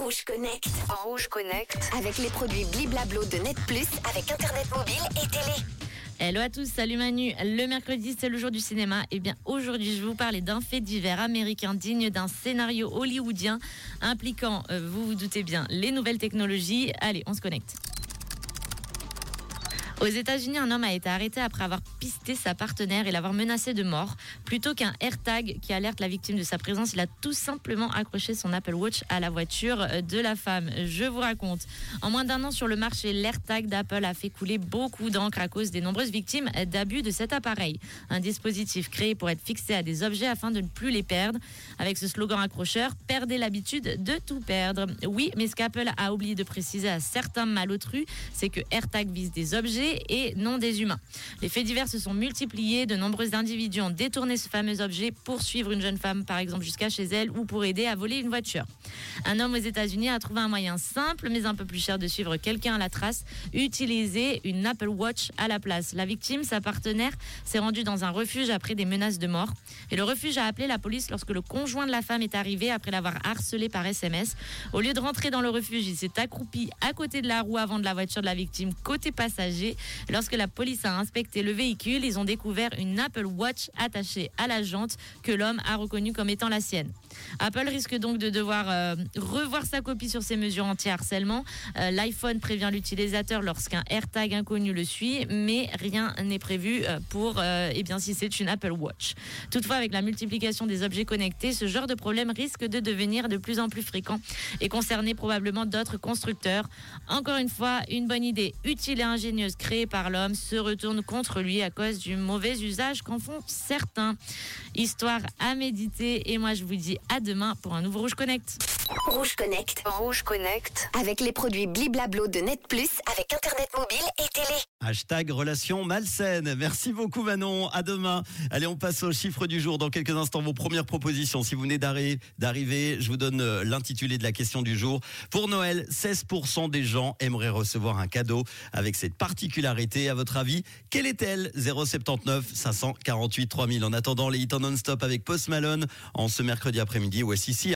Rouge Connect. En Rouge Connect. Avec les produits Bliblablo de Net Plus avec Internet mobile et télé. Hello à tous, salut Manu. Le mercredi, c'est le jour du cinéma. Et bien aujourd'hui, je vais vous parler d'un fait divers américain digne d'un scénario hollywoodien impliquant, euh, vous vous doutez bien, les nouvelles technologies. Allez, on se connecte. Aux États-Unis, un homme a été arrêté après avoir pisté sa partenaire et l'avoir menacé de mort. Plutôt qu'un AirTag qui alerte la victime de sa présence, il a tout simplement accroché son Apple Watch à la voiture de la femme. Je vous raconte. En moins d'un an sur le marché, l'AirTag d'Apple a fait couler beaucoup d'encre à cause des nombreuses victimes d'abus de cet appareil. Un dispositif créé pour être fixé à des objets afin de ne plus les perdre. Avec ce slogan accrocheur, perdez l'habitude de tout perdre. Oui, mais ce qu'Apple a oublié de préciser à certains malotrus, c'est que AirTag vise des objets et non des humains. Les faits divers se sont multipliés. De nombreux individus ont détourné ce fameux objet pour suivre une jeune femme, par exemple, jusqu'à chez elle ou pour aider à voler une voiture. Un homme aux États-Unis a trouvé un moyen simple, mais un peu plus cher de suivre quelqu'un à la trace, utiliser une Apple Watch à la place. La victime, sa partenaire, s'est rendue dans un refuge après des menaces de mort. Et le refuge a appelé la police lorsque le conjoint de la femme est arrivé après l'avoir harcelé par SMS. Au lieu de rentrer dans le refuge, il s'est accroupi à côté de la roue avant de la voiture de la victime côté passager. Lorsque la police a inspecté le véhicule, ils ont découvert une Apple Watch attachée à la jante que l'homme a reconnue comme étant la sienne. Apple risque donc de devoir euh, revoir sa copie sur ses mesures anti-harcèlement. Euh, L'iPhone prévient l'utilisateur lorsqu'un AirTag inconnu le suit, mais rien n'est prévu euh, pour, eh bien, si c'est une Apple Watch. Toutefois, avec la multiplication des objets connectés, ce genre de problème risque de devenir de plus en plus fréquent et concerner probablement d'autres constructeurs. Encore une fois, une bonne idée utile et ingénieuse créée par l'homme se retourne contre lui à cause du mauvais usage qu'en font certains. Histoire à méditer et moi je vous dis à demain pour un nouveau Rouge Connect. Rouge Connect. Rouge Connect. Avec les produits Bliblablo de Net Plus avec Internet mobile et télé. Hashtag relation malsaine. Merci beaucoup Manon. À demain. Allez, on passe au chiffre du jour. Dans quelques instants, vos premières propositions. Si vous venez d'arri- d'arriver, je vous donne euh, l'intitulé de la question du jour. Pour Noël, 16% des gens aimeraient recevoir un cadeau avec cette particularité. À votre avis, quelle est-elle? 079 548 3000. En attendant, les hits en non-stop avec Post Malone en ce mercredi après-midi. Voici ici.